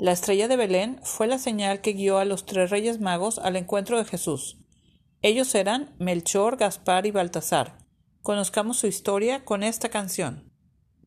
La estrella de Belén fue la señal que guió a los tres reyes magos al encuentro de Jesús. Ellos eran Melchor, Gaspar y Baltasar. Conozcamos su historia con esta canción.